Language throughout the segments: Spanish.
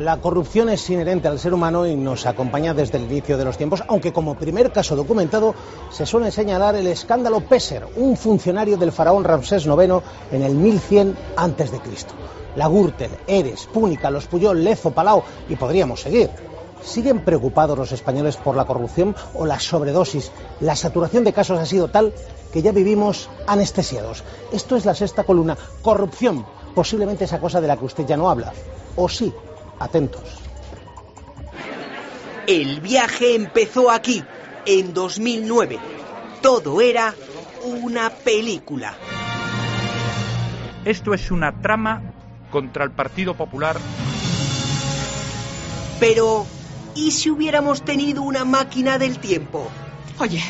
La corrupción es inherente al ser humano y nos acompaña desde el inicio de los tiempos, aunque como primer caso documentado se suele señalar el escándalo Peser, un funcionario del faraón Ramsés IX en el 1100 a.C. La Gürtel, Eres, Púnica, los Puyol, Lezo, Palau y podríamos seguir. ¿Siguen preocupados los españoles por la corrupción o la sobredosis? La saturación de casos ha sido tal que ya vivimos anestesiados. Esto es la sexta columna. Corrupción, posiblemente esa cosa de la que usted ya no habla. ¿O sí? Atentos. El viaje empezó aquí, en 2009. Todo era una película. Esto es una trama contra el Partido Popular. Pero, ¿y si hubiéramos tenido una máquina del tiempo? Oye,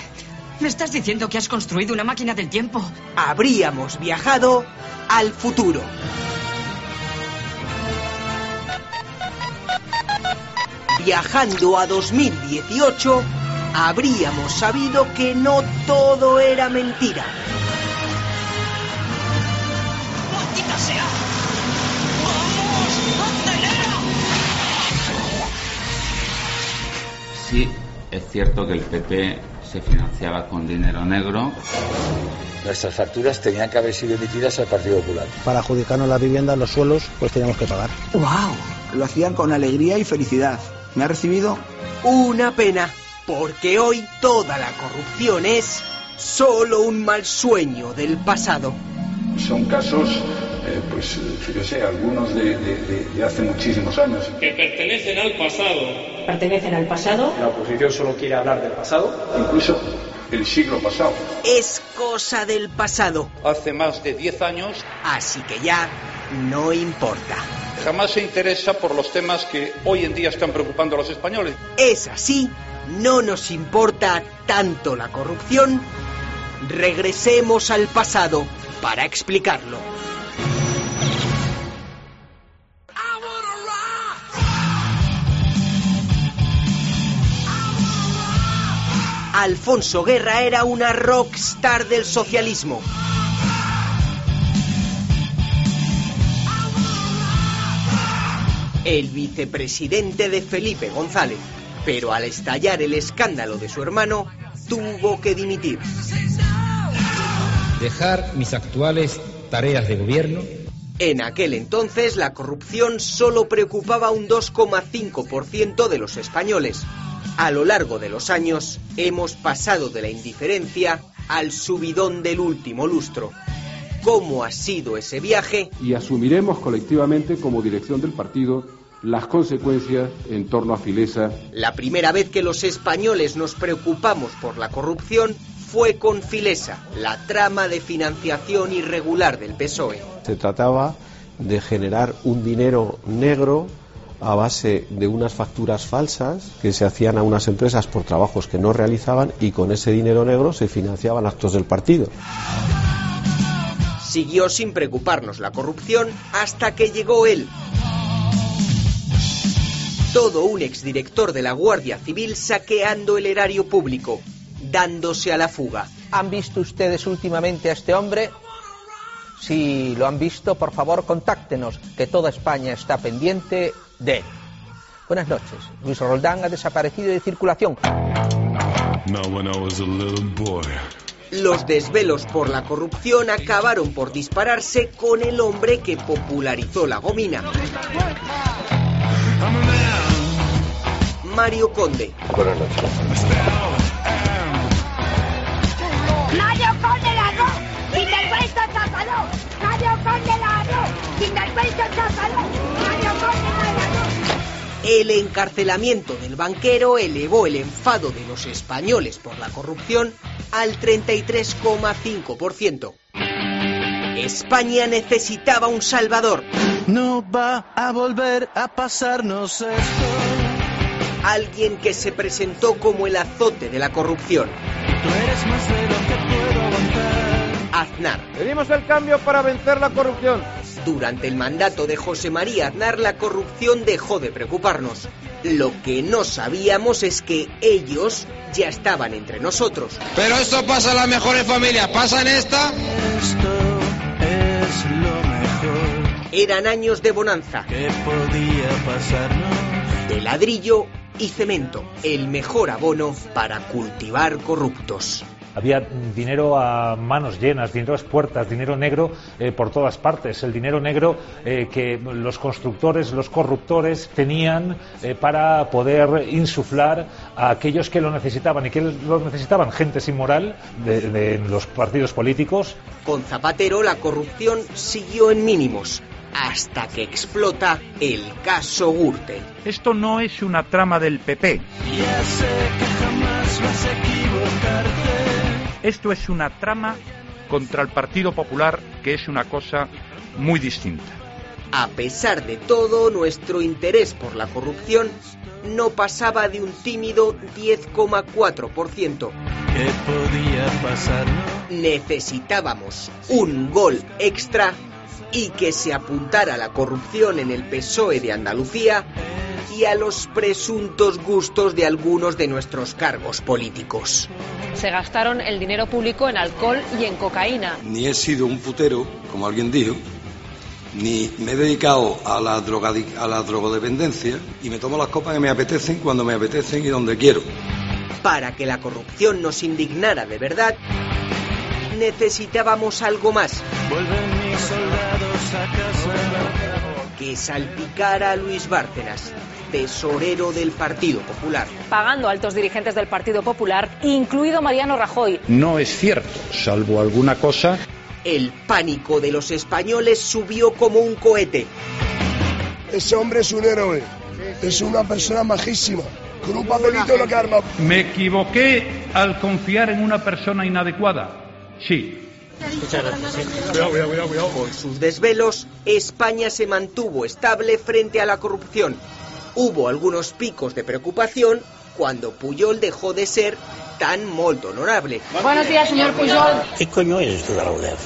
¿me estás diciendo que has construido una máquina del tiempo? Habríamos viajado al futuro. Viajando a 2018, habríamos sabido que no todo era mentira. ¡Maldita sea! ¡Vamos! ¡Acelera! Sí, es cierto que el PP se financiaba con dinero negro. Nuestras facturas tenían que haber sido emitidas al Partido Popular. Para adjudicarnos la vivienda, los suelos, pues teníamos que pagar. ¡Wow! Lo hacían con alegría y felicidad. ¿Me ha recibido? Una pena, porque hoy toda la corrupción es solo un mal sueño del pasado. Son casos, eh, pues fíjese, algunos de, de- de- de hace muchísimos años. que pertenecen al pasado. pertenecen al pasado. La oposición solo quiere hablar del pasado. Incluso el siglo pasado. Es cosa del pasado, Hace más de 10 años así que ya no importa. jamás se interesa por los temas que hoy en día están preocupando a los españoles. Es así, no nos importa tanto la corrupción. Regresemos al pasado para explicarlo. Alfonso Guerra era una rockstar del socialismo. El vicepresidente de Felipe González. Pero al estallar el escándalo de su hermano, tuvo que dimitir. Dejar mis actuales tareas de gobierno En aquel entonces la corrupción solo preocupaba un 2,5% de los españoles. A lo largo de los años hemos pasado de la indiferencia al subidón del último lustro. ¿Cómo ha sido ese viaje? y asumiremos colectivamente como dirección del partido las consecuencias en torno a Filesa. La primera vez que los españoles nos preocupamos por la corrupción fue con Filesa, la trama de financiación irregular del PSOE. Se trataba de generar un dinero negro a base de unas facturas falsas que se hacían a unas empresas por trabajos que no realizaban y con ese dinero negro se financiaban actos del partido. Siguió sin preocuparnos la corrupción hasta que llegó él. Todo un exdirector de la Guardia Civil saqueando el erario público, dándose a la fuga. ¿Han visto ustedes últimamente a este hombre? Si lo han visto, por favor, contáctenos, que toda España está pendiente de él. Buenas noches. Luis Roldán ha desaparecido de circulación. Now when I was a little boy. Los desvelos por la corrupción acabaron por dispararse con el hombre que popularizó la gomina. Mario Conde. Buenas noches. ¡Mario Conde ladrón! ¡Sinvergüenza atrapador! ¡Mario Conde ladrón! El encarcelamiento del banquero elevó el enfado de los españoles por la corrupción al 33,5%. España necesitaba un salvador. No va a volver a pasarnos esto. Alguien que se presentó como el azote de la corrupción. Tú eres más de lo que puedo aguantar. Aznar. Pedimos el cambio para vencer la corrupción. Durante el mandato de José María Aznar la corrupción dejó de preocuparnos. Lo que no sabíamos es que ellos ya estaban entre nosotros. Pero esto pasa en las mejores familias, pasa en esta. Esto es lo mejor Eran años de bonanza, que podía pasarnos. de ladrillo y cemento, el mejor abono para cultivar corruptos. Había dinero a manos llenas, dinero a puertas, dinero negro eh, por todas partes. El dinero negro eh, que los constructores, los corruptores tenían eh, para poder insuflar a aquellos que lo necesitaban. ¿Y que lo necesitaban? Gente sin moral de, de los partidos políticos. Con Zapatero la corrupción siguió en mínimos, hasta que explota el caso Gürtel. Esto no es una trama del PP. Ya sé que jamás vas a equivocarte. Esto es una trama contra el Partido Popular, que es una cosa muy distinta. A pesar de todo, nuestro interés por la corrupción no pasaba de un tímido 10,4%. ¿Qué podía pasarnos? Necesitábamos un gol extra y que se apuntara la corrupción en el PSOE de Andalucía y a los presuntos gustos de algunos de nuestros cargos políticos. Se gastaron el dinero público en alcohol y en cocaína. Ni he sido un putero, como alguien dijo, ni me he dedicado a la, a la drogodependencia y me tomo las copas que me apetecen cuando me apetecen y donde quiero. Para que la corrupción nos indignara de verdad, necesitábamos algo más Vuelven mis soldados a casa. Que salpicara a Luis Bárcenas, tesorero del Partido Popular. Pagando a altos dirigentes del Partido Popular, incluido Mariano Rajoy. No es cierto, salvo alguna cosa. El pánico de los españoles subió como un cohete. Ese hombre es un héroe. Es una persona majísima. Con un papelito lo que arma. ¿Me equivoqué al confiar en una persona inadecuada? Sí. Muchas gracias. Cuidado, cuidado, cuidado, cuidado. Con sus desvelos, España se mantuvo estable frente a la corrupción. Hubo algunos picos de preocupación cuando Puyol dejó de ser tan molto honorable. Buenos días, señor Pujol. ¿Qué coño eres tú de la UDEF?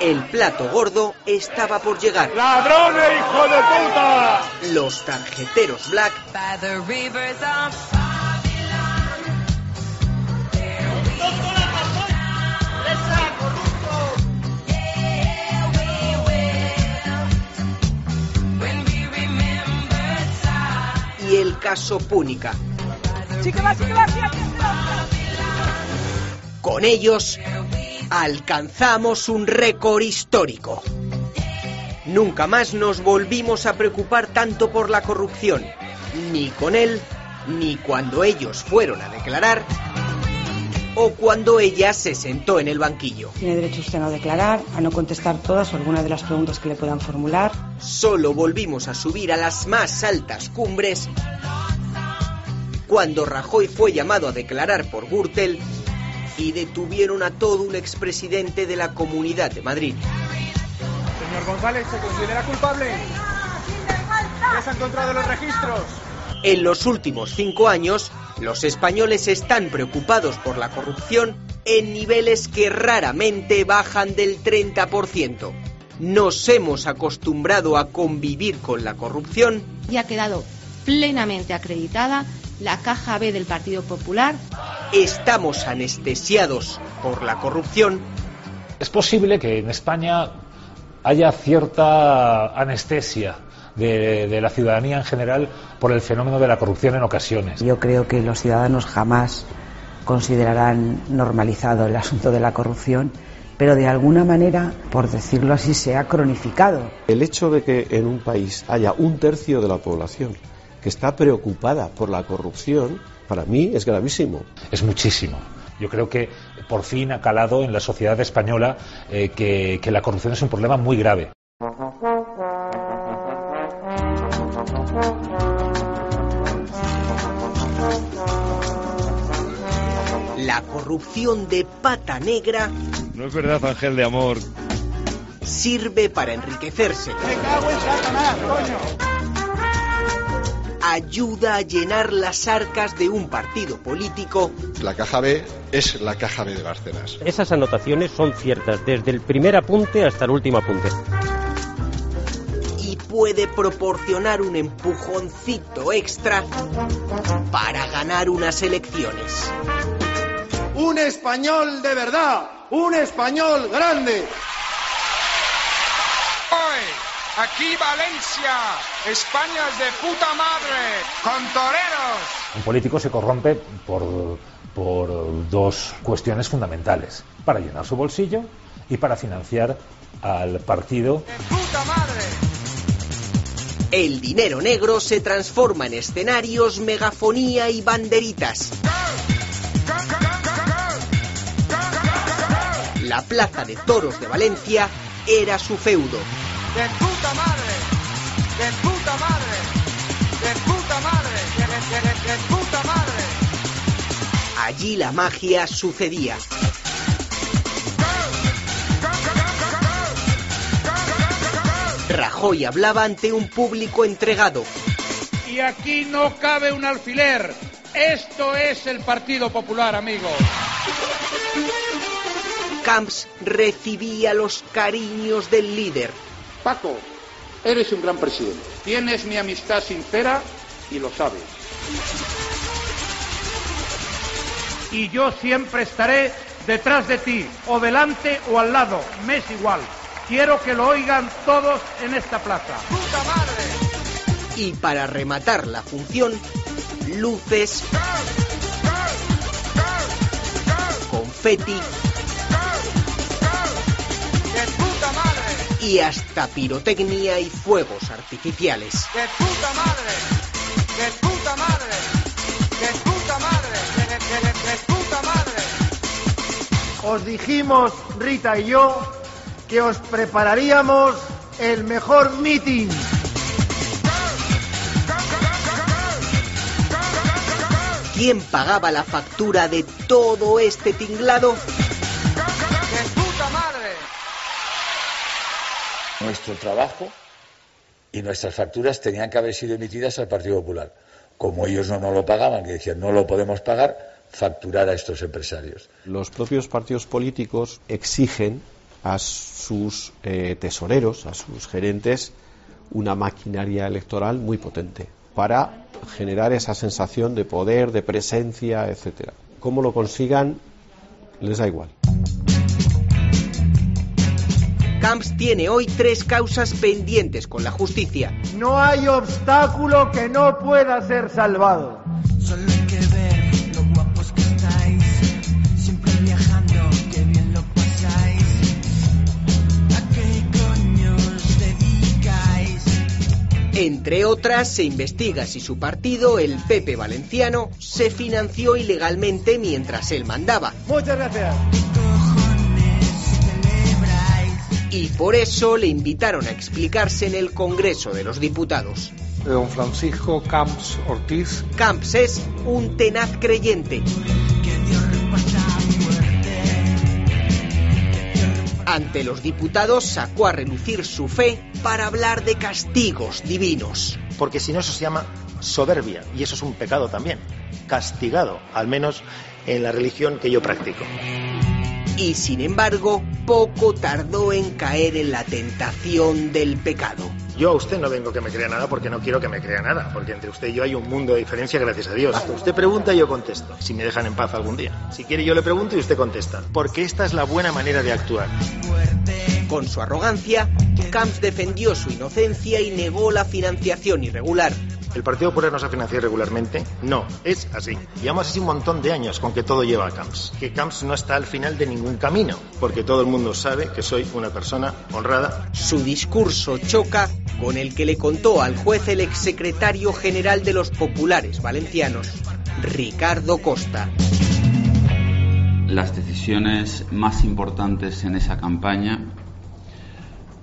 El plato gordo estaba por llegar. ¡Ladrones, hijo de puta! Los tarjeteros Black y el caso Púnica. Con ellos alcanzamos un récord histórico. Nunca más nos volvimos a preocupar tanto por la corrupción, ni con él, ni cuando ellos fueron a declarar, o cuando ella se sentó en el banquillo. Tiene derecho usted a no declarar, a no contestar todas o alguna de las preguntas que le puedan formular. Solo volvimos a subir a las más altas cumbres cuando Rajoy fue llamado a declarar por Gürtel y detuvieron a todo un expresidente de la Comunidad de Madrid. Señor González, ¿se considera culpable? ¿Qué se ha encontrado en los registros? En los últimos cinco años, los españoles están preocupados por la corrupción en niveles que raramente bajan del 30%. Nos hemos acostumbrado a convivir con la corrupción y ha quedado plenamente acreditada la caja B del Partido Popular. Estamos anestesiados por la corrupción. Es posible que en España haya cierta anestesia de, de, la ciudadanía en general por el fenómeno de la corrupción en ocasiones. Yo creo que los ciudadanos jamás considerarán normalizado el asunto de la corrupción, pero de alguna manera, por decirlo así, se ha cronificado. El hecho de que en un país haya un tercio de la población que está preocupada por la corrupción, para mí es gravísimo. Es muchísimo. Yo creo que por fin ha calado en la sociedad española eh, que, que la corrupción es un problema muy grave. Corrupción de pata negra No es verdad, Ángel de Amor. sirve para enriquecerse. Me cago en Satanás, coño. Ayuda a llenar las arcas de un partido político La caja B es la caja B de Bárcenas. Esas anotaciones son ciertas desde el primer apunte hasta el último apunte. y puede proporcionar un empujoncito extra para ganar unas elecciones. Un español de verdad, un español grande. Hoy, aquí Valencia, España es de puta madre, con toreros. Un político se corrompe por, por dos cuestiones fundamentales, para llenar su bolsillo y para financiar al partido. El dinero negro se transforma en escenarios, megafonía y banderitas. La plaza de toros de Valencia era su feudo. De puta madre, de puta madre, de puta madre, de, de- de- de puta madre. Allí la magia sucedía. Rajoy hablaba ante un público entregado. Y aquí no cabe un alfiler. Esto es el Partido Popular, amigos. Camps recibía los cariños del líder. Paco, eres un gran presidente. Tienes mi amistad sincera y lo sabes. Y yo siempre estaré detrás de ti, o delante o al lado, me es igual. Quiero que lo oigan todos en esta plaza. Y para rematar la función, luces, confeti y hasta pirotecnia y fuegos artificiales. De puta madre, de puta madre, de puta madre, de, de- de- de- de puta madre. Os dijimos, Rita y yo, que os prepararíamos el mejor meeting. ¿Quién pagaba la factura de todo este tinglado? Nuestro trabajo y nuestras facturas tenían que haber sido emitidas al Partido Popular. Como ellos no nos lo pagaban, que decían no lo podemos pagar, facturar a estos empresarios. Los propios partidos políticos exigen a sus eh, tesoreros, a sus gerentes, una maquinaria electoral muy potente para generar esa sensación de poder, de presencia, etcétera. Cómo lo consigan, les da igual. Camps tiene hoy tres causas pendientes con la justicia. No hay obstáculo que no pueda ser salvado. Solo hay que ver lo guapos que estáis. Siempre viajando, que bien lo pasáis. ¿A qué coño os dedicáis? Entre otras, se investiga si su partido, el PP Valenciano, se financió ilegalmente mientras él mandaba. Muchas gracias. Y por eso le invitaron a explicarse en el Congreso de los Diputados. Don Francisco Camps Ortiz. Camps es un tenaz creyente. Ante los diputados sacó a relucir su fe para hablar de castigos divinos. porque si no eso se llama soberbia y eso es un pecado también, castigado, al menos en la religión que yo practico. Y sin embargo, poco tardó en caer en la tentación del pecado. Yo a usted no vengo que me crea nada porque no quiero que me crea nada, porque entre usted y yo hay un mundo de diferencia, gracias a Dios. Usted pregunta y yo contesto, si me dejan en paz algún día. Si quiere yo le pregunto y usted contesta, porque esta es la buena manera de actuar. Con su arrogancia, Camps defendió su inocencia y negó la financiación irregular. ¿El Partido Popular nos ha financiado regularmente? No, es así. Llevamos así un montón de años con que todo lleva a Camps. Que Camps no está al final de ningún camino, porque todo el mundo sabe que soy una persona honrada. Su discurso choca con el que le contó al juez el exsecretario general de los populares valencianos, Ricardo Costa. Las decisiones más importantes en esa campaña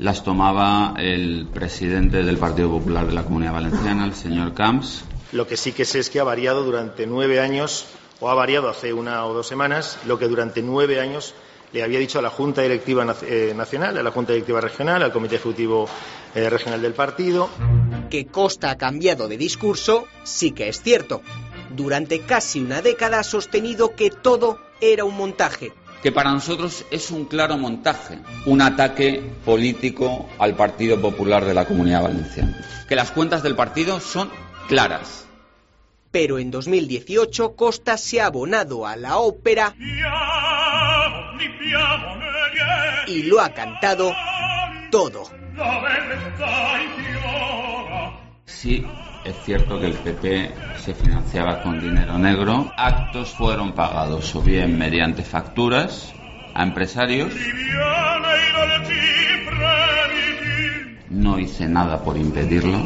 las tomaba el presidente del Partido Popular de la Comunidad Valenciana, el señor Camps. Lo que sí que sé es que ha variado durante nueve años o ha variado hace una o dos semanas lo que durante nueve años le había dicho a la Junta Directiva eh, Nacional, a la Junta Directiva Regional, al Comité Ejecutivo eh, Regional del Partido. Que Costa ha cambiado de discurso, sí que es cierto. Durante casi una década ha sostenido que todo era un montaje. Que para nosotros es un claro montaje, un ataque político al Partido Popular de la Comunidad Valenciana. Que las cuentas del partido son claras. Pero en 2018 Costa se ha abonado a la ópera y lo ha cantado todo. Sí, es cierto que el PP se financiaba con dinero negro. Actos fueron pagados o bien mediante facturas a empresarios. No hice nada por impedirlo.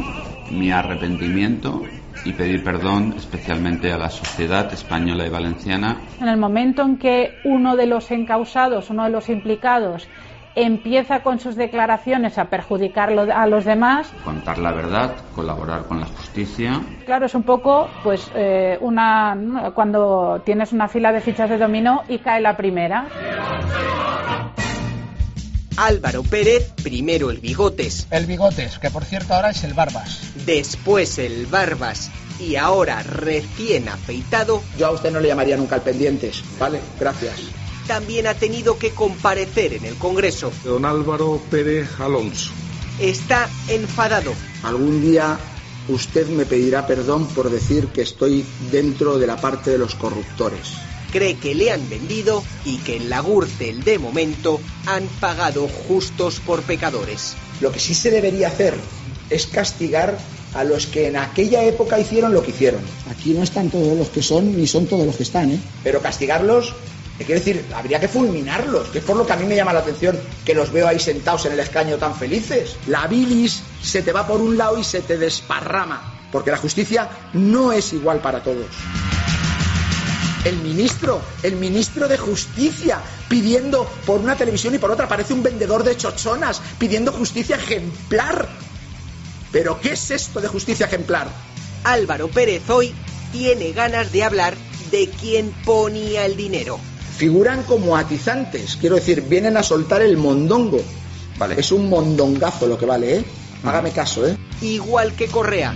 Mi arrepentimiento y pedir perdón especialmente a la sociedad española y valenciana En el momento en que uno de los encausados, uno de los implicados, empieza con sus declaraciones a perjudicar a los demás, contar la verdad, colaborar con la justicia. claro, es un poco pues eh, una cuando tienes una fila de fichas de dominó y cae la primera. Álvaro Pérez, primero el Bigotes, El Bigotes, que por cierto ahora es el Barbas. después el Barbas y ahora recién afeitado, Yo a usted no le llamaría nunca al pendientes, ¿vale? Gracias. También ha tenido que comparecer en el Congreso. Don Álvaro Pérez Alonso. Está enfadado. Algún día usted me pedirá perdón por decir que estoy dentro de la parte de los corruptores. Cree que le han vendido y que en la Gürtel de momento han pagado justos por pecadores. Lo que sí se debería hacer es castigar a los que en aquella época hicieron lo que hicieron. Aquí no están todos los que son ni son todos los que están, ¿eh? Pero castigarlos, quiero decir, habría que fulminarlos, que es por lo que a mí me llama la atención que los veo ahí sentados en el escaño tan felices. La bilis se te va por un lado y se te desparrama, porque la justicia no es igual para todos. El ministro, el ministro de Justicia, pidiendo por una televisión y por otra, parece un vendedor de chochonas, pidiendo justicia ejemplar. ¿Pero qué es esto de justicia ejemplar? Álvaro Pérez hoy tiene ganas de hablar de quién ponía el dinero. Figuran como atizantes, quiero decir, vienen a soltar el mondongo. Vale. Es un mondongazo lo que vale, ¿eh? Hágame caso, ¿eh? Igual que Correa.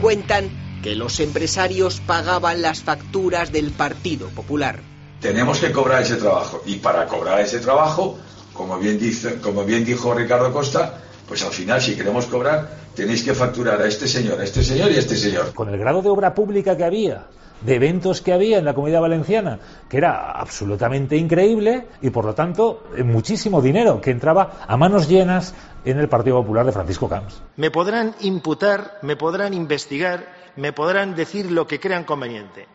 Cuentan que los empresarios pagaban las facturas del Partido Popular. Tenemos que cobrar ese trabajo y para cobrar ese trabajo, como bien, dice, como bien dijo Ricardo Costa, pues al final si queremos cobrar tenéis que facturar a este señor, a este señor y a este señor. Con el grado de obra pública que había, de eventos que había en la comunidad valenciana, que era absolutamente increíble y por lo tanto eh, muchísimo dinero que entraba a manos llenas en el Partido Popular de Francisco Camps. Me podrán imputar, me podrán investigar, me podrán decir lo que crean conveniente.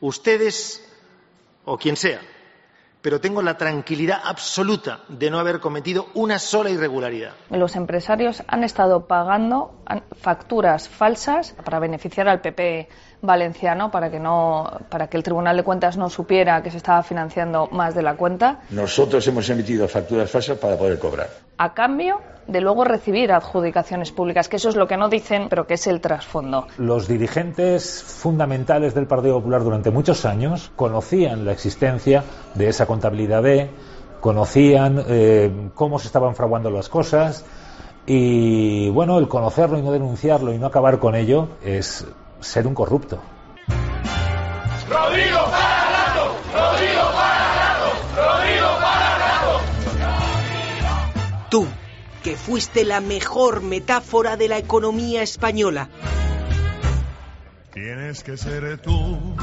Ustedes o quien sea. Pero tengo la tranquilidad absoluta de no haber cometido una sola irregularidad. Los empresarios han estado pagando facturas falsas para beneficiar al PP valenciano para que no para que el Tribunal de Cuentas no supiera que se estaba financiando más de la cuenta Nosotros hemos emitido facturas falsas para poder cobrar. a cambio de luego recibir adjudicaciones públicas, que eso es lo que no dicen, pero que es el trasfondo. Los dirigentes fundamentales del Partido Popular durante muchos años conocían la existencia de esa contabilidad B, conocían eh, cómo se estaban fraguando las cosas y bueno, el conocerlo y no denunciarlo y no acabar con ello es ser un corrupto. Rodrigo para rato, Rodrigo para rato, Rodrigo para rato. Tú, que fuiste la mejor metáfora de la economía española. Tienes que ser tú.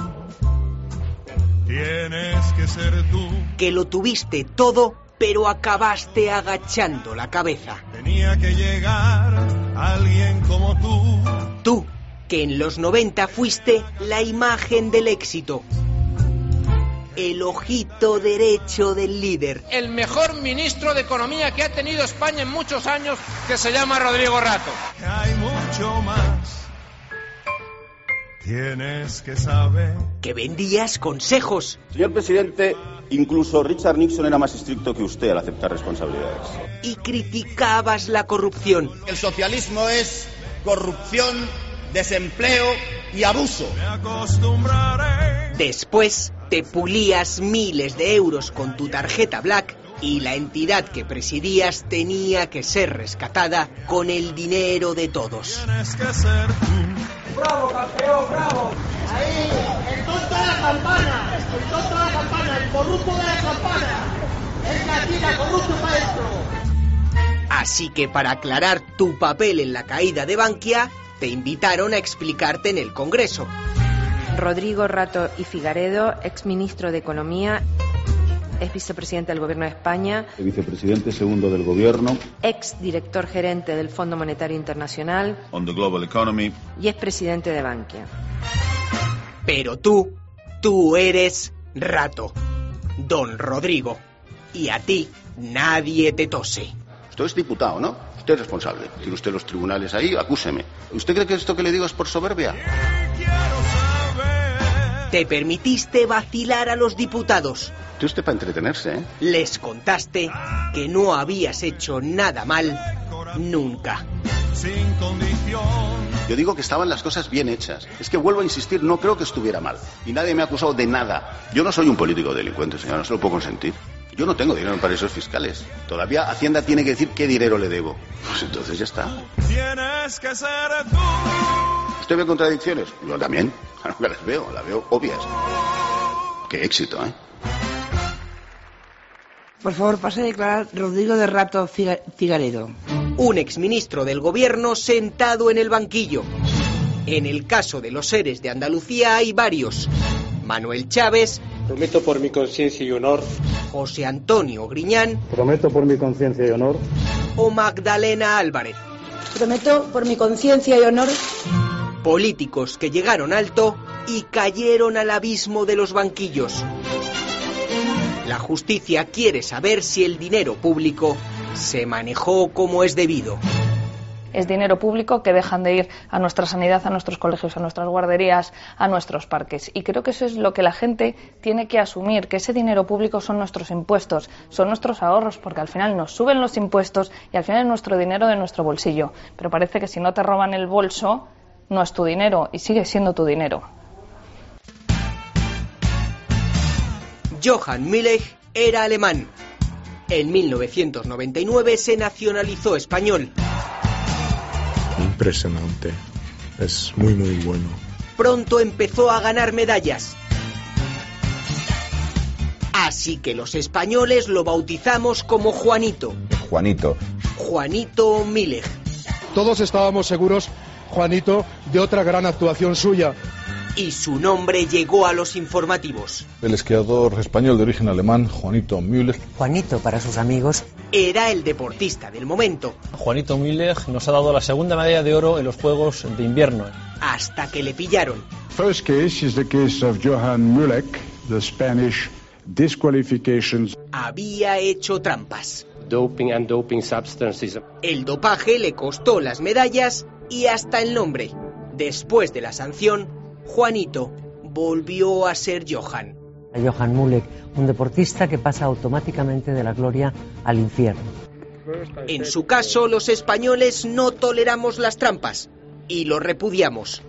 Tienes que ser tú. Que lo tuviste todo, pero acabaste agachando la cabeza. Tenía que llegar alguien como tú. Tú, que en los 90 fuiste la imagen del éxito. El ojito derecho del líder. El mejor ministro de Economía que ha tenido España en muchos años, que se llama Rodrigo Rato. Hay mucho más. Tienes que saber. Que vendías consejos. Señor presidente, incluso Richard Nixon era más estricto que usted al aceptar responsabilidades. Y criticabas la corrupción. El socialismo es corrupción, desempleo y abuso. Me acostumbraré Después te pulías miles de euros con tu tarjeta Black y la entidad que presidías tenía que ser rescatada con el dinero de todos. ¡Bravo, campeón, bravo! Ahí, el tonto de la campana, el tonto de la campana, el corrupto de la campana. Es la tira corrupto maestro. Así que para aclarar tu papel en la caída de Bankia, te invitaron a explicarte en el Congreso. Rodrigo Rato y Figaredo, exministro de Economía, ex vicepresidente del Gobierno de España, Vicepresidente segundo del Gobierno. ex director gerente del Fondo Monetario Internacional On the global economy. y ex presidente de Bankia. Pero tú, tú eres Rato, don Rodrigo. Y a ti nadie te tose. Usted es diputado, ¿no? Usted es responsable. Tiene usted los tribunales ahí, acúseme. ¿Usted cree que esto que le digo es por soberbia? Te permitiste vacilar a los diputados. Tiene usted para entretenerse, ¿eh? Les contaste que no habías hecho nada mal nunca. Sin condición. Yo digo que estaban las cosas bien hechas. Es que vuelvo a insistir, no creo que estuviera mal. Y nadie me ha acusado de nada. Yo no soy un político delincuente, señor, no se lo puedo consentir. Yo no tengo dinero en paraísos fiscales. Todavía Hacienda tiene que decir qué dinero le debo. Pues entonces ya está. Tienes que ser tú. ¿Usted ve contradicciones? Yo también. Claro que las veo, las veo obvias. Qué éxito, ¿eh? Por favor, pase a declarar Rodrigo de Rato Figaredo. Un exministro del gobierno sentado en el banquillo. En el caso de los seres de Andalucía hay varios. Manuel Chávez, Prometo por mi conciencia y honor. José Antonio Griñán Prometo por mi conciencia y honor. o Magdalena Álvarez. Prometo por mi conciencia y honor Políticos que llegaron alto y cayeron al abismo de los banquillos. La justicia quiere saber si el dinero público se manejó como es debido. Es dinero público que dejan de ir a nuestra sanidad, a nuestros colegios, a nuestras guarderías, a nuestros parques. Y creo que eso es lo que la gente tiene que asumir, que ese dinero público son nuestros impuestos, son nuestros ahorros, porque al final nos suben los impuestos y al final es nuestro dinero de nuestro bolsillo. Pero parece que si no te roban el bolso, no es tu dinero y sigue siendo tu dinero. Johann Müller era alemán. En 1999 se nacionalizó español. Impresionante. Es muy, muy bueno. Pronto empezó a ganar medallas. Así que los españoles lo bautizamos como Juanito. Juanito. Juanito Müller. Todos estábamos seguros, Juanito, de otra gran actuación suya. Y su nombre llegó a los informativos. El esquiador español de origen alemán, Juanito Müller. Juanito para sus amigos. Era el deportista del momento, Juanito Müller nos ha dado la segunda medalla de oro en los Juegos de Invierno. hasta que le pillaron. First case is the case of Johann Mulek, the Spanish disqualifications. Había hecho trampas. Doping and doping substances. El dopaje le costó las medallas y hasta el nombre. Después de la sanción, Juanito volvió a ser Johan. Johan Mulek, un deportista que pasa automáticamente de la gloria al infierno. En su caso, los españoles no toleramos las trampas y lo repudiamos.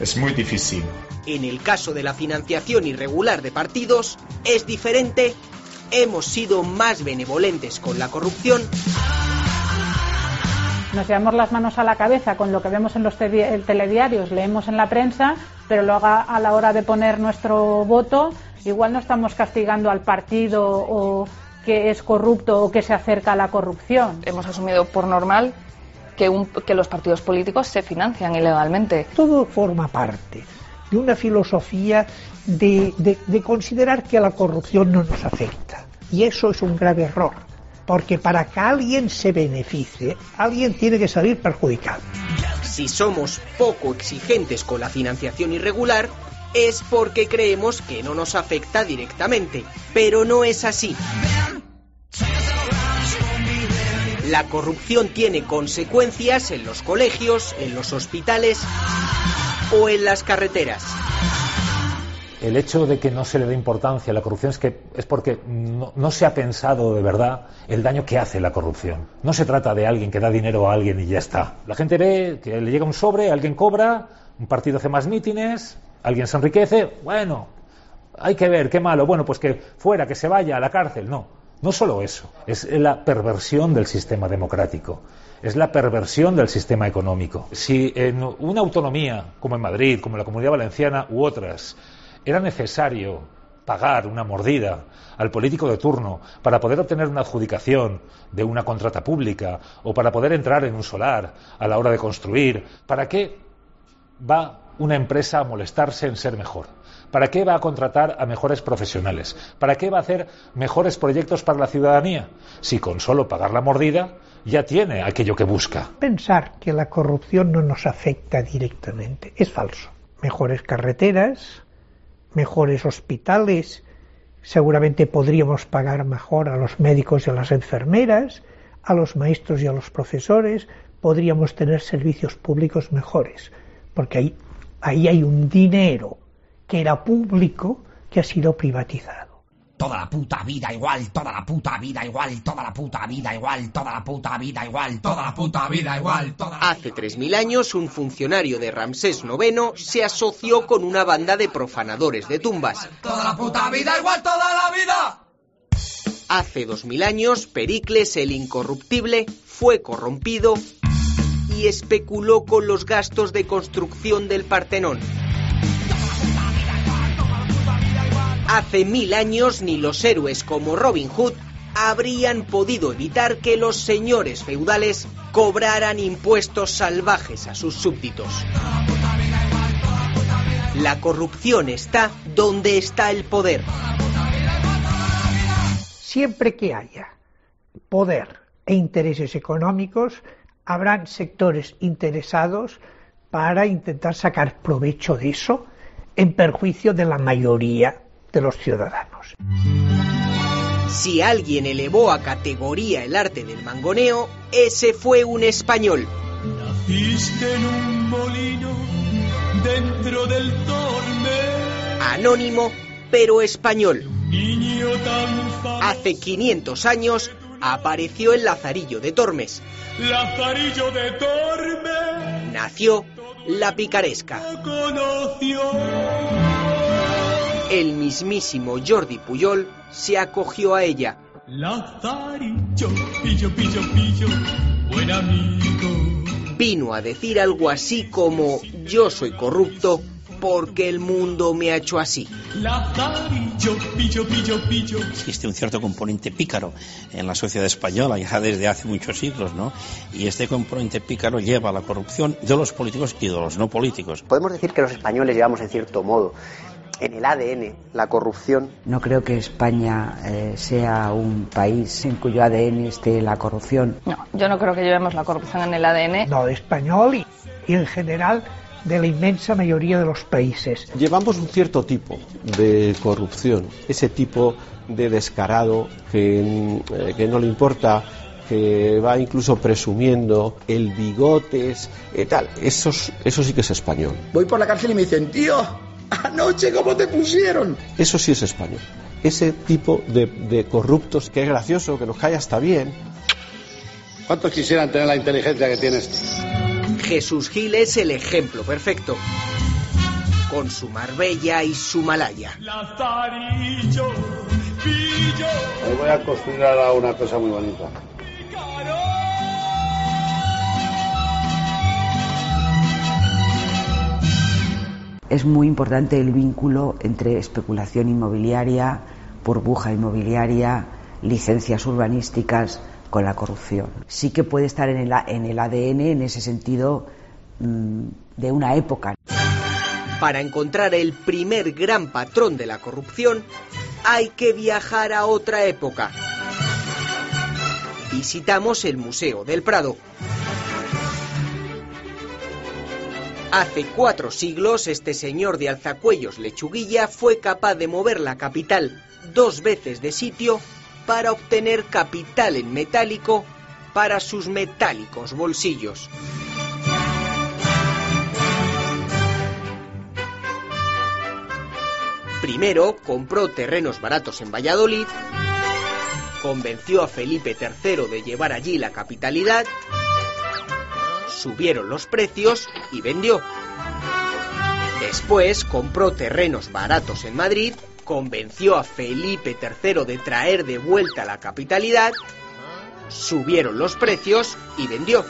Es muy difícil. En el caso de la financiación irregular de partidos, es diferente. Hemos sido más benevolentes con la corrupción Nos llevamos las manos a la cabeza con lo que vemos en los te- telediarios, leemos en la prensa, pero luego a a la hora de poner nuestro voto, igual no estamos castigando al partido o que es corrupto o que se acerca a la corrupción. Hemos asumido por normal que, un- que los partidos políticos se financian ilegalmente. Todo forma parte de una filosofía de, de- de considerar que la corrupción no nos afecta. Y eso es un grave error, porque para que alguien se beneficie, alguien tiene que salir perjudicado. Si somos poco exigentes con la financiación irregular, es porque creemos que no nos afecta directamente, pero no es así. La corrupción tiene consecuencias en los colegios, en los hospitales o en las carreteras. El hecho de que no se le dé importancia a la corrupción es que es porque no, no se ha pensado de verdad el daño que hace la corrupción. No se trata de alguien que da dinero a alguien y ya está. La gente ve que le llega un sobre, alguien cobra, un partido hace más mítines, Alguien se enriquece, bueno, hay que ver, qué malo, bueno, pues que fuera, que se vaya a la cárcel. No, no solo eso, es la perversión del sistema democrático, es la perversión del sistema económico. Si en una autonomía, como en Madrid, como en la Comunidad Valenciana u otras, era necesario pagar una mordida al político de turno para poder obtener una adjudicación de una contrata pública o para poder entrar en un solar a la hora de construir, ¿para qué va una empresa a molestarse en ser mejor? ¿Para qué va a contratar a mejores profesionales? ¿Para qué va a hacer mejores proyectos para la ciudadanía? Si con solo pagar la mordida ya tiene aquello que busca. Pensar que la corrupción no nos afecta directamente es falso. Mejores carreteras, mejores hospitales, seguramente podríamos pagar mejor a los médicos y a las enfermeras, a los maestros y a los profesores, podríamos tener servicios públicos mejores, porque ahí, hay un dinero que era público que ha sido privatizado. Toda la puta vida igual, toda la puta vida igual, toda la puta vida igual, toda la puta vida igual, toda la puta vida igual, toda Hace 3.000 años, un funcionario de Ramsés IX se asoció con una banda de profanadores de tumbas. Toda la puta vida igual, toda la vida. Hace 2.000 años, Pericles el Incorruptible fue corrompido y especuló con los gastos de construcción del Partenón. Hace mil años ni los héroes como Robin Hood habrían podido evitar que los señores feudales cobraran impuestos salvajes a sus súbditos. La corrupción está donde está el poder. Siempre que haya poder e intereses económicos, habrán sectores interesados para intentar sacar provecho de eso en perjuicio de la mayoría de los ciudadanos. Si alguien elevó a categoría el arte del mangoneo, ese fue un español. Naciste en un molino dentro del torme. Anónimo, pero español. Niño tan Hace 500 años apareció el Lazarillo de Tormes. Lazarillo de Torme Nació la picaresca. conoció. El mismísimo Jordi Puyol se acogió a ella. Lazarillo, pillo, pillo, pillo, buen amigo. Vino a decir algo así como yo soy corrupto porque el mundo me ha hecho así. Lazarillo, pillo, pillo, pillo. Existe un cierto componente pícaro en la sociedad española ya desde hace muchos siglos, ¿no? Y este componente pícaro lleva a la corrupción de los políticos y de los no políticos. Podemos decir que los españoles llevamos en cierto modo en el ADN la corrupción. No creo que España eh, sea un país en cuyo ADN esté la corrupción. No, yo no creo que llevemos la corrupción en el ADN. No, de español y, y en general de la inmensa mayoría de los países. Llevamos un cierto tipo de corrupción, ese tipo de descarado que, eh, que no le importa que va incluso presumiendo el bigotes, eh, tal. Eso, es- eso sí que es español. Voy por la cárcel y me dicen, tío, anoche cómo te pusieron. Eso sí es español. Ese tipo de, de corruptos que es gracioso, que nos cae hasta bien. ¿Cuántos quisieran tener la inteligencia que tienes? Jesús Gil es el ejemplo perfecto. Con su Marbella y su Malaya. Lazarillo, pillo. Hoy voy a construir ahora una cosa muy bonita. Es muy importante el vínculo entre especulación inmobiliaria, burbuja inmobiliaria, licencias urbanísticas con la corrupción. Sí que puede estar en el, ADN en ese sentido mm, de una época. Para encontrar el primer gran patrón de la corrupción, hay que viajar a otra época. Visitamos el Museo del Prado. Hace cuatro siglos, este señor de alzacuellos lechuguilla fue capaz de mover la capital dos veces de sitio para obtener capital en metálico para sus metálicos bolsillos. Primero compró terrenos baratos en Valladolid, convenció a Felipe III de llevar allí la capitalidad, subieron los precios y vendió. Después compró terrenos baratos en Madrid, convenció a Felipe III de traer de vuelta la capitalidad, subieron los precios y vendió.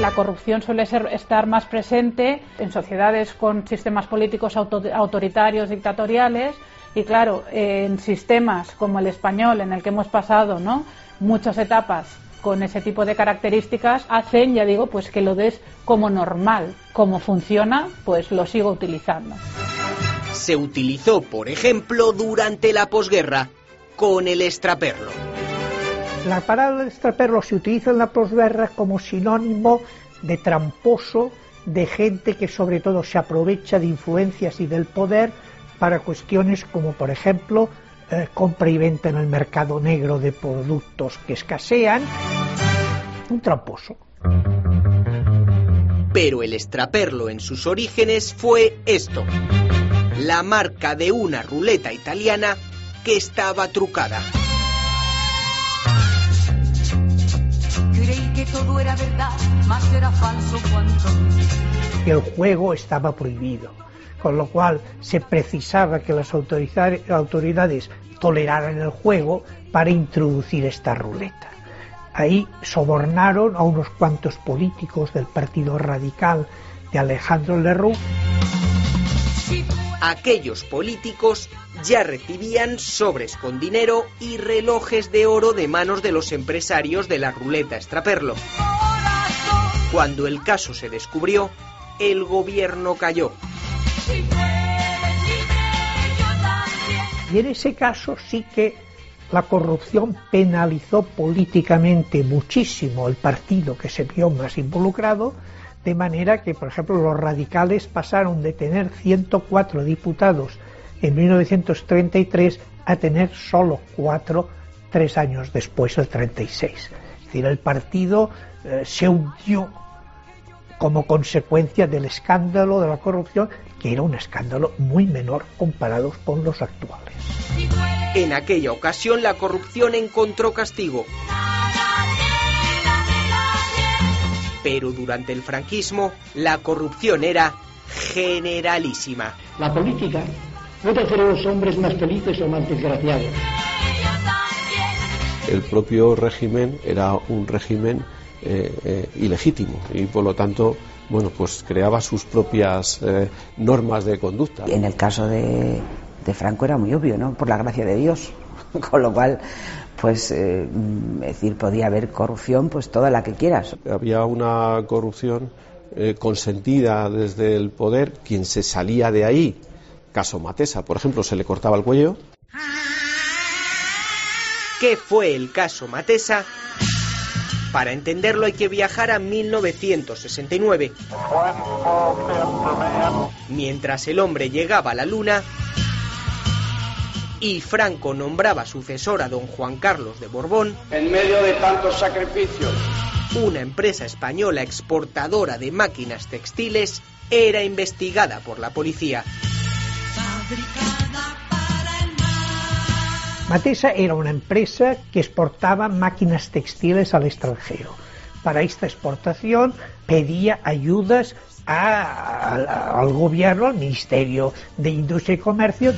La corrupción suele ser, estar más presente en sociedades con sistemas políticos auto- autoritarios, dictatoriales, y claro, en sistemas como el español, en el que hemos pasado ¿no? muchas etapas con ese tipo de características, hacen, ya digo, pues que lo des como normal, como funciona, pues lo sigo utilizando. Se utilizó, por ejemplo, durante la posguerra con el extraperlo. La palabra extraperlo se utiliza en la posguerra como sinónimo de tramposo, de gente que sobre todo se aprovecha de influencias y del poder para cuestiones como, por ejemplo, eh, compra y venta en el mercado negro de productos que escasean. Un tramposo. Pero el extraperlo en sus orígenes fue esto, la marca de una ruleta italiana que estaba trucada. Creí que todo era verdad, mas era falso cuanto El juego estaba prohibido, con lo cual se precisaba que las autoridades toleraran el juego para introducir esta ruleta. Ahí sobornaron a unos cuantos políticos del Partido Radical de Alejandro Lerroux Aquellos políticos ya recibían sobres con dinero y relojes de oro de manos de los empresarios de la ruleta extraperlo. Cuando el caso se descubrió, el gobierno cayó. Y en ese caso sí que la corrupción penalizó políticamente muchísimo el partido que se vio más involucrado, de manera que, por ejemplo, los radicales pasaron de tener 104 diputados en 1933 a tener solo 4 tres años después, el 36. Es decir, el partido eh, se hundió como consecuencia del escándalo de la corrupción, que era un escándalo muy menor comparado con los actuales. En aquella ocasión la corrupción encontró castigo. Pero durante el franquismo la corrupción era generalísima. La política puede hacer a los hombres más felices o más desgraciados. El propio régimen era un régimen eh, eh, ilegítimo y por lo tanto bueno pues creaba sus propias eh, normas de conducta. En el caso de, de Franco era muy obvio, ¿no? Por la gracia de Dios. Con lo cual, pues, eh, mm, es decir, podía haber corrupción, pues toda la que quieras. Había una corrupción eh, consentida desde el poder, quien se salía de ahí, caso Matesa, por ejemplo, se le cortaba el cuello. ¿Qué fue el caso Matesa? Para entenderlo hay que viajar a 1969. Mientras el hombre llegaba a la luna y Franco nombraba sucesor a don Juan Carlos de Borbón, En medio de tantos sacrificios, una empresa española exportadora de máquinas textiles era investigada por la policía. Matesa era una empresa que exportaba máquinas textiles al extranjero. Para esta exportación pedía ayudas a- al- al gobierno, al Ministerio de Industria y Comercio,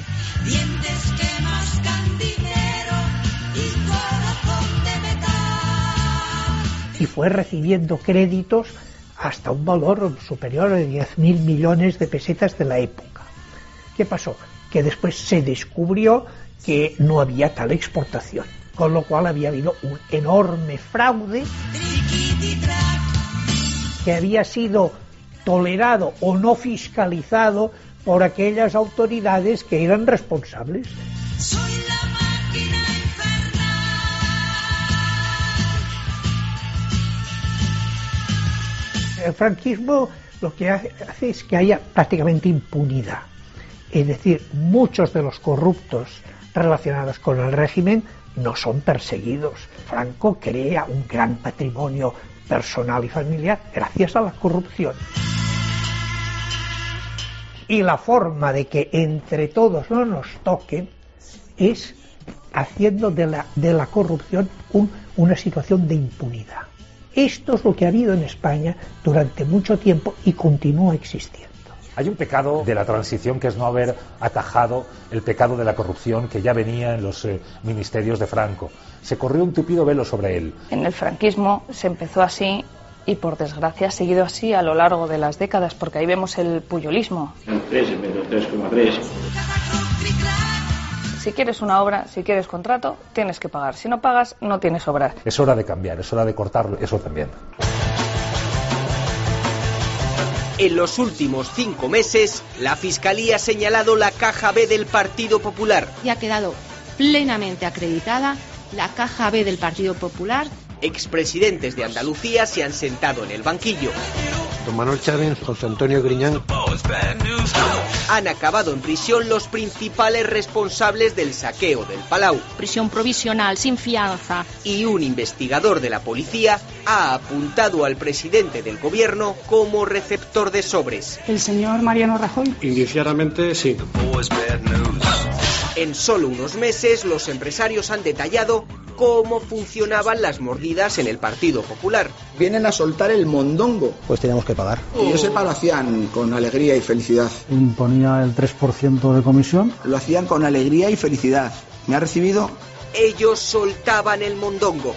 y fue recibiendo créditos hasta un valor superior a 10.000 millones de pesetas de la época. ¿Qué pasó? Que después se descubrió que no había tal exportación, con lo cual había habido un enorme fraude que había sido tolerado o no fiscalizado por aquellas autoridades que eran responsables. El franquismo lo que hace hace es que haya prácticamente impunidad. Es decir, muchos de los corruptos relacionados con el régimen no son perseguidos. Franco crea un gran patrimonio personal y familiar gracias a la corrupción. Y la forma de que entre todos no nos toquen es haciendo de la, de la corrupción un- una situación de impunidad. Esto es lo que ha habido en España durante mucho tiempo y continúa existiendo. Hay un pecado de la transición que es no haber atajado el pecado de la corrupción que ya venía en los eh, ministerios de Franco. Se corrió un tupido velo sobre él. En el franquismo se empezó así y por desgracia ha seguido así a lo largo de las décadas, porque ahí vemos el puyolismo. 3 en vez de 3,3. Si quieres una obra, si quieres contrato, tienes que pagar. Si no pagas, no tienes obra. Es hora de cambiar, es hora de cortar eso también. En los últimos cinco meses, la Fiscalía ha señalado la caja B del Partido Popular. Y ha quedado plenamente acreditada la caja B del Partido Popular. Expresidentes de Andalucía se han sentado en el banquillo. Don Manuel Chávez, José Antonio Griñán. Han acabado en prisión los principales responsables del saqueo del Palau. Prisión provisional, sin fianza. Y un investigador de la policía ha apuntado al presidente del gobierno como receptor de sobres. ¿El señor Mariano Rajoy? Indiciadamente, sí. En solo unos meses, los empresarios han detallado cómo funcionaban las mordidas en el Partido Popular. Vienen a soltar el mondongo. Pues teníamos que pagar. Y yo sepa, lo hacían con alegría y felicidad. Imponía el 3% de comisión. Lo hacían con alegría y felicidad. ¿Me ha recibido? Ellos soltaban el mondongo.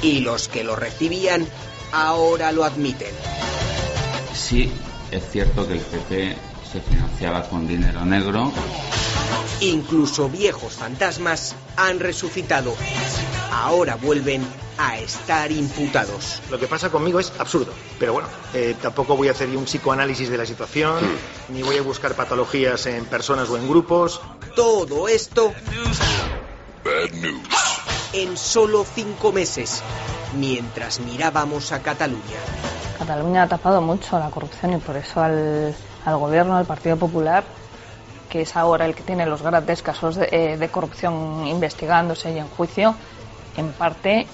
Y los que lo recibían ahora lo admiten. Sí, es cierto que el PP se financiaba con dinero negro. Incluso viejos fantasmas han resucitado. Ahora vuelven a estar imputados. Lo que pasa conmigo es absurdo, pero bueno, eh, tampoco voy a hacer un psicoanálisis de la situación, ni voy a buscar patologías en personas o en grupos. Todo esto en solo cinco meses, mientras mirábamos a Cataluña. Cataluña ha tapado mucho la corrupción y por eso al, al gobierno, al Partido Popular, que es ahora el que tiene los grandes casos de, eh, de corrupción investigándose y en juicio, en parte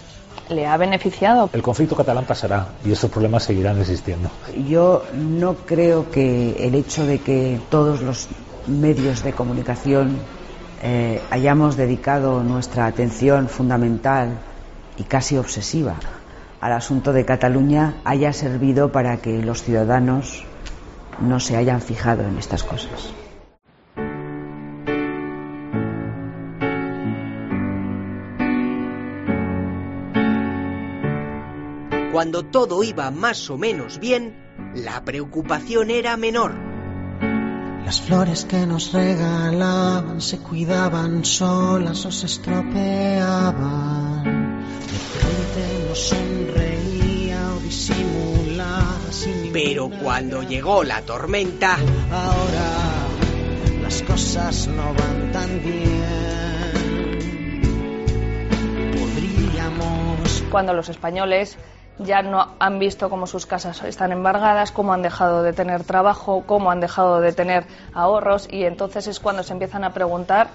le ha beneficiado. El conflicto catalán pasará y estos problemas seguirán existiendo. Yo no creo que el hecho de que todos los medios de comunicación eh, hayamos dedicado nuestra atención fundamental y casi obsesiva al asunto de Cataluña haya servido para que los ciudadanos no se hayan fijado en estas cosas. Cuando todo iba más o menos bien, la preocupación era menor. Las flores que nos regalaban se cuidaban solas o se estropeaban. De nos Pero cuando llegó la tormenta, Ahora las cosas no van tan bien. Podríamos Cuando los españoles ya no han visto cómo sus casas están embargadas, cómo han dejado de tener trabajo, cómo han dejado de tener ahorros y entonces es cuando se empiezan a preguntar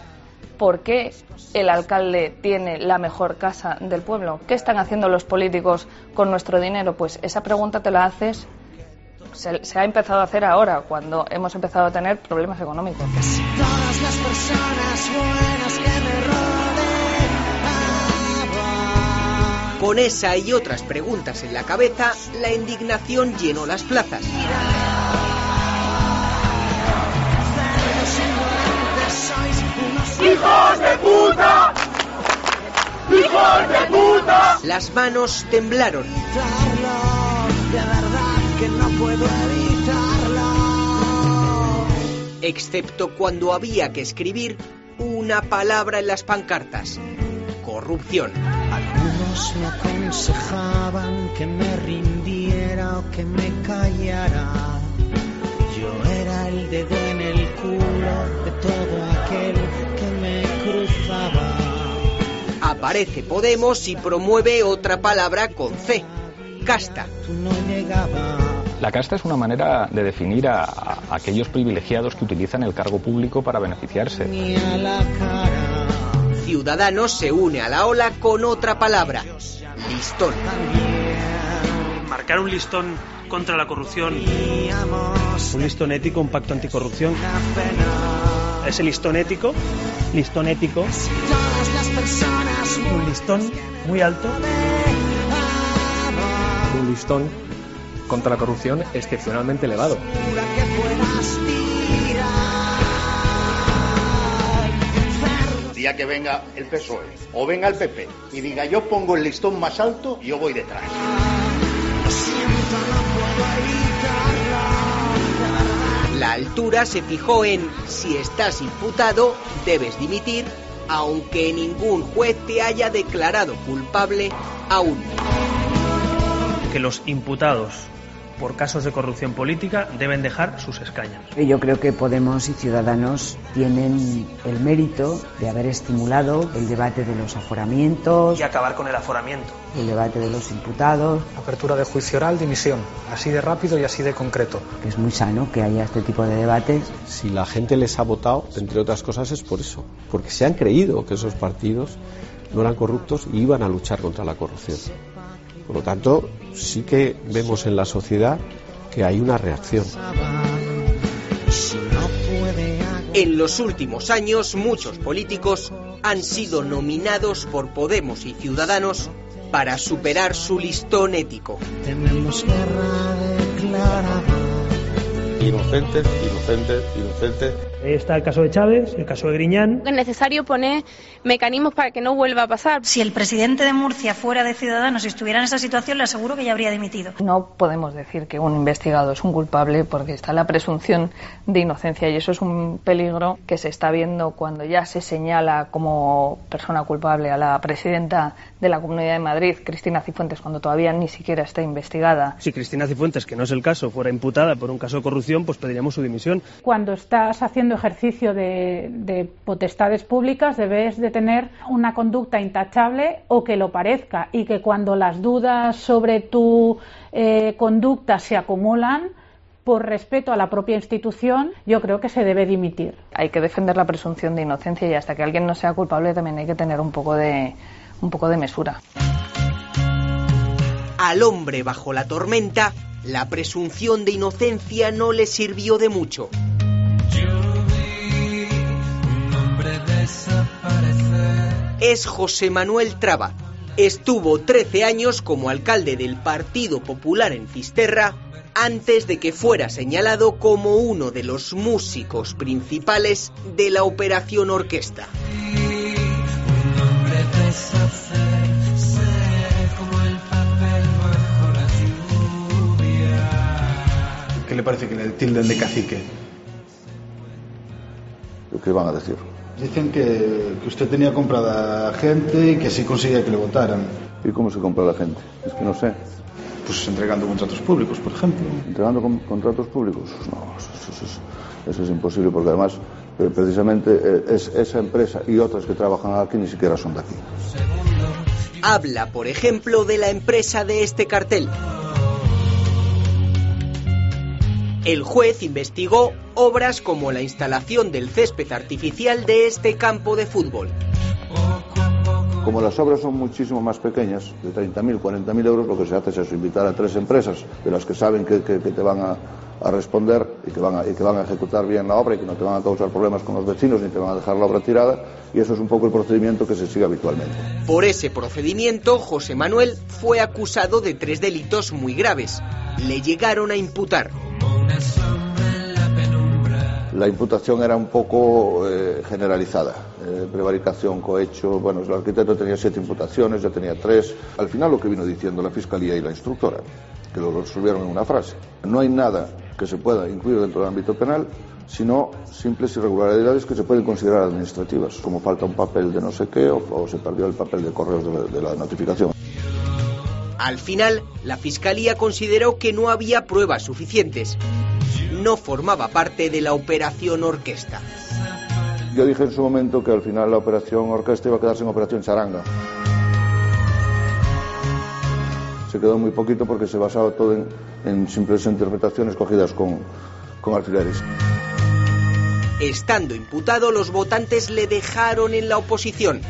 por qué el alcalde tiene la mejor casa del pueblo. ¿Qué están haciendo los políticos con nuestro dinero? Pues esa pregunta te la haces. Se, se ha empezado a hacer ahora, cuando hemos empezado a tener problemas económicos. todas las personas buenas que me rodeaban. con esa y otras preguntas en la cabeza, la indignación llenó las plazas. ¡Hijos de puta! ¡Hijos de puta! Las manos temblaron. Que no puedo evitarlo. excepto cuando había que escribir una palabra en las pancartas. Corrupción. Algunos me aconsejaban que me rindiera o que me callara. Yo era el dedo en el culo de todo aquel que me cruzaba. Aparece Podemos y promueve otra palabra con C. Casta. Tú no llegabas. La casta es una manera de definir a, a aquellos privilegiados que utilizan el cargo público para beneficiarse. Ciudadanos se une a la ola con otra palabra. Listón. Marcar un listón contra la corrupción. Un listón ético, un pacto anticorrupción. Ese listón ético, listón ético, Todas las personas un listón muy alto. un listón contra la corrupción excepcionalmente elevado. El día que venga el PSOE o venga el PP y diga yo pongo el listón más alto, yo voy detrás. La altura se fijó en si estás imputado, debes dimitir, aunque ningún juez te haya declarado culpable aún. Que los imputados por casos de corrupción política deben dejar sus escaños. Yo creo que Podemos y Ciudadanos tienen el mérito de haber estimulado el debate de los aforamientos, Y acabar con el aforamiento. el debate de los imputados, Apertura de juicio oral, dimisión. Así de rápido y así de concreto. que es muy sano que haya este tipo de debates. Si la gente les ha votado, entre otras cosas, es por eso. Porque se han creído que esos partidos no eran corruptos y iban a luchar contra la corrupción. Por lo tanto, sí que vemos en la sociedad que hay una reacción. En los últimos años, muchos políticos han sido nominados por Podemos y Ciudadanos para superar su listón ético. Tenemos guerra declarada. Inocentes, inocentes, inocentes. Está el caso de Chávez, el caso de Griñán. Es necesario poner mecanismos para que no vuelva a pasar. Si el presidente de Murcia fuera de Ciudadanos y estuviera en esa situación, le aseguro que ya habría dimitido. No podemos decir que un investigado es un culpable porque está la presunción de inocencia y eso es un peligro que se está viendo cuando ya se señala como persona culpable a la presidenta de la Comunidad de Madrid, Cristina Cifuentes, cuando todavía ni siquiera está investigada. Si Cristina Cifuentes, que no es el caso, fuera imputada por un caso de corrupción, pues pediríamos su dimisión. Cuando estás haciendo ejercicio de, de potestades públicas debes de tener una conducta intachable o que lo parezca y que cuando las dudas sobre tu eh, conducta se acumulan por respeto a la propia institución, yo creo que se debe dimitir. Hay que defender la presunción de inocencia y hasta que alguien no sea culpable también hay que tener un poco de, un poco de mesura. Al hombre bajo la tormenta, la presunción de inocencia no le sirvió de mucho. Es José Manuel Traba. Estuvo 13 años como alcalde del Partido Popular en Fisterra antes de que fuera señalado como uno de los músicos principales de la Operación Orquesta. Le parece que le tilden de cacique? ¿Qué van a decir? Dicen que, que usted tenía comprada gente y que así conseguía que le votaran. ¿Y cómo se compra la gente? Es que no sé. Pues entregando contratos públicos, por ejemplo. ¿Entregando con- contratos públicos? No, eso, eso es, eso es imposible porque además eh, precisamente eh, es, esa empresa y otras que trabajan aquí ni siquiera son de aquí. Habla, por ejemplo, de la empresa de este cartel. El juez investigó obras como la instalación del césped artificial de este campo de fútbol. Como las obras son muchísimo más pequeñas, de 30.000, 40.000 euros, lo que se hace es eso, invitar a tres empresas de las que saben que, que- que te van a, a responder y que, van a, y que van a ejecutar bien la obra y que no te van a causar problemas con los vecinos ni te van a dejar la obra tirada. Y eso es un poco el procedimiento que se sigue habitualmente. Por ese procedimiento, José Manuel fue acusado de tres delitos muy graves. Le llegaron a imputar La imputación era un poco eh, generalizada. Eh, prevaricación, cohecho. Bueno, el arquitecto tenía siete imputaciones, yo tenía tres. Al final lo que vino diciendo la fiscalía y la instructora, que lo resolvieron en una frase. No hay nada que se pueda incluir dentro del ámbito penal, sino simples irregularidades que se pueden considerar administrativas, como falta un papel de no sé qué o, se perdió el papel de correos de la- de la notificación. Al final, la Fiscalía consideró que no había pruebas suficientes. No formaba parte de la operación orquesta. Yo dije en su momento que al final la operación orquesta iba a quedarse en operación charanga. Se quedó muy poquito porque se basaba todo en, en simples interpretaciones cogidas con, con alfileres. Estando imputado, los votantes le dejaron en la oposición.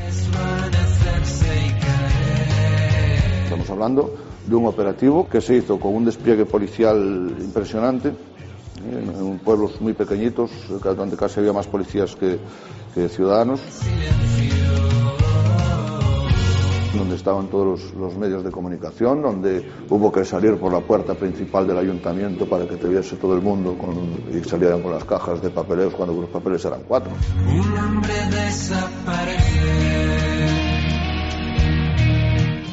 Hablando de un operativo que se hizo con un despliegue policial impresionante, en, en pueblos muy pequeñitos, donde casi había más policías que, que ciudadanos. donde estaban todos los, los, medios de comunicación, donde hubo que salir por la puerta principal del ayuntamiento para que te viese todo el mundo con, y salieran con las cajas de papeleos cuando los papeles eran cuatro. Un hombre desaparece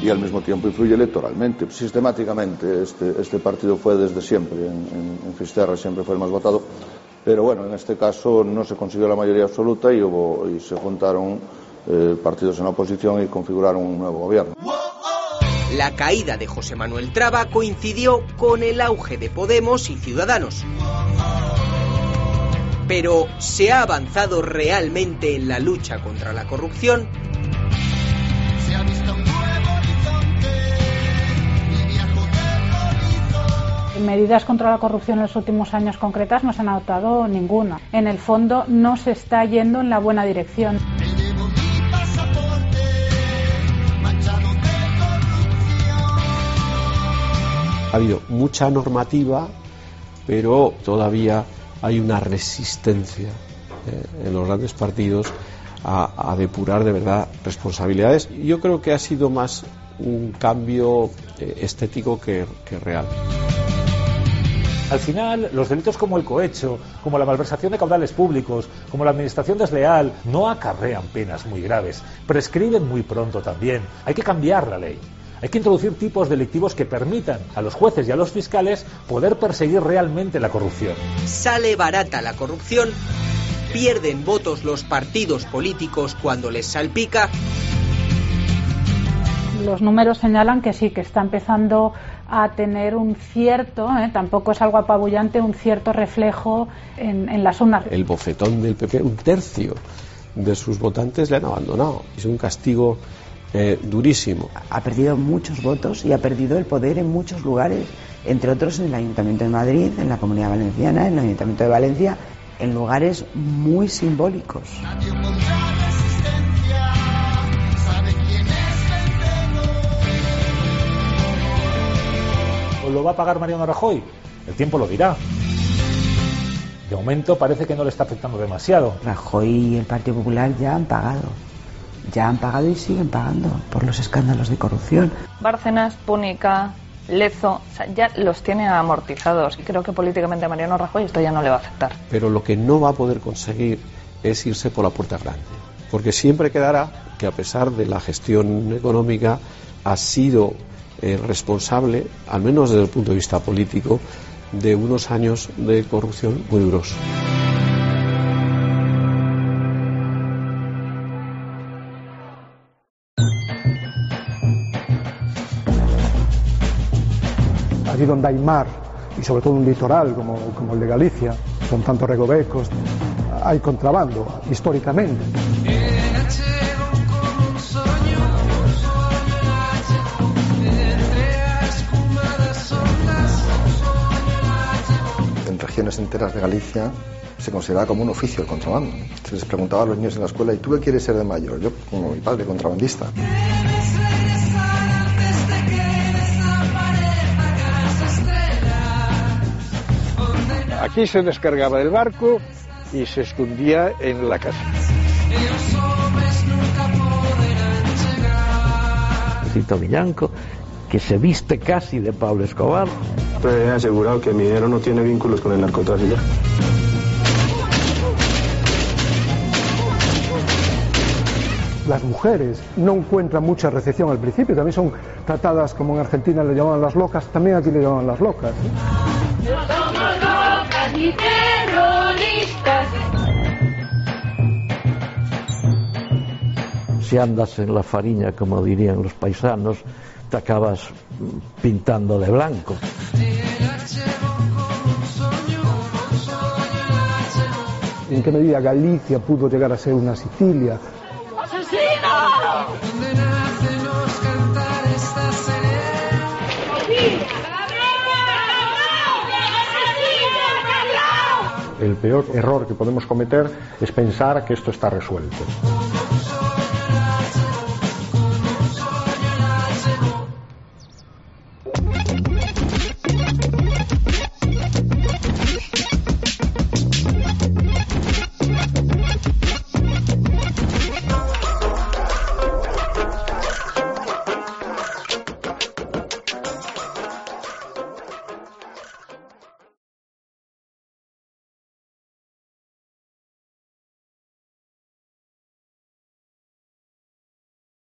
y al mismo tiempo influye electoralmente. Sistemáticamente este, este partido fue desde siempre, en, en, siempre fue el más votado, pero bueno, en este caso no se consiguió la mayoría absoluta y, hubo, y se juntaron eh, partidos en la oposición y configuraron un nuevo gobierno. La caída de José Manuel Traba coincidió con el auge de Podemos y Ciudadanos. Pero, ¿se ha avanzado realmente en la lucha contra la corrupción? Medidas contra la corrupción en los últimos años concretas no se ha notado ninguna. En el fondo no se está yendo en la buena dirección. Ha habido mucha normativa, pero todavía hay una resistencia eh, en los grandes partidos a, depurar de verdad responsabilidades. Yo creo que ha sido más un cambio eh, estético que real. Al final, los delitos como el cohecho, como la malversación de caudales públicos, como la administración desleal, no acarrean penas muy graves, prescriben muy pronto también. Hay que cambiar la ley. Hay que introducir tipos delictivos que permitan a los jueces y a los fiscales poder perseguir realmente la corrupción. Sale barata la corrupción, pierden votos los partidos políticos cuando les salpica. Los números señalan que sí, que está empezando a tener un cierto, ¿eh? tampoco es algo apabullante, un cierto reflejo en, en las urnas. El bofetón del PP, un tercio de sus votantes le han abandonado. Es un castigo eh, durísimo. Ha perdido muchos votos y ha perdido el poder en muchos lugares, entre otros en el Ayuntamiento de Madrid, en la Comunidad Valenciana, en el Ayuntamiento de Valencia, en lugares muy simbólicos. Lo va a pagar Mariano Rajoy? El tiempo lo dirá. De momento parece que no le está afectando demasiado. Rajoy y el Partido Popular ya han pagado ya han pagado y siguen pagando por los escándalos de corrupción. Bárcenas, Púnica, Lezo, o sea, ya los tiene amortizados. Y creo que políticamente a Mariano Rajoy esto ya no le va a afectar. Pero lo que no va a poder conseguir es irse por la puerta grande. Porque siempre quedará que a pesar de la gestión económica ha sido eh, responsable, al menos desde el punto de vista político, de unos años de corrupción muy duros. allí donde hay mar y sobre todo un litoral como, el de Galicia, con tantos recovecos, hay contrabando históricamente. Regiones enteras de Galicia se consideraba como un oficio el contrabando. Se les preguntaba a los niños en la escuela, ¿y tú qué quieres ser de mayor? Yo, como mi padre, contrabandista. Aquí se descargaba del barco y se escondía en la casa. Cito Millanco, que se viste casi de Pablo Escobar. Pero he asegurado que mi dinero no tiene vínculos con el narcotráfico. Las mujeres no encuentran mucha recepción al principio, también son tratadas como en Argentina le llamaban las locas, también aquí le llaman las locas. y terroristas. Si andas en la fariña, como dirían los paisanos, te acabas pintando de blanco. ¿En qué medida Galicia pudo llegar a ser una Sicilia? El peor error que podemos cometer es pensar que esto está resuelto.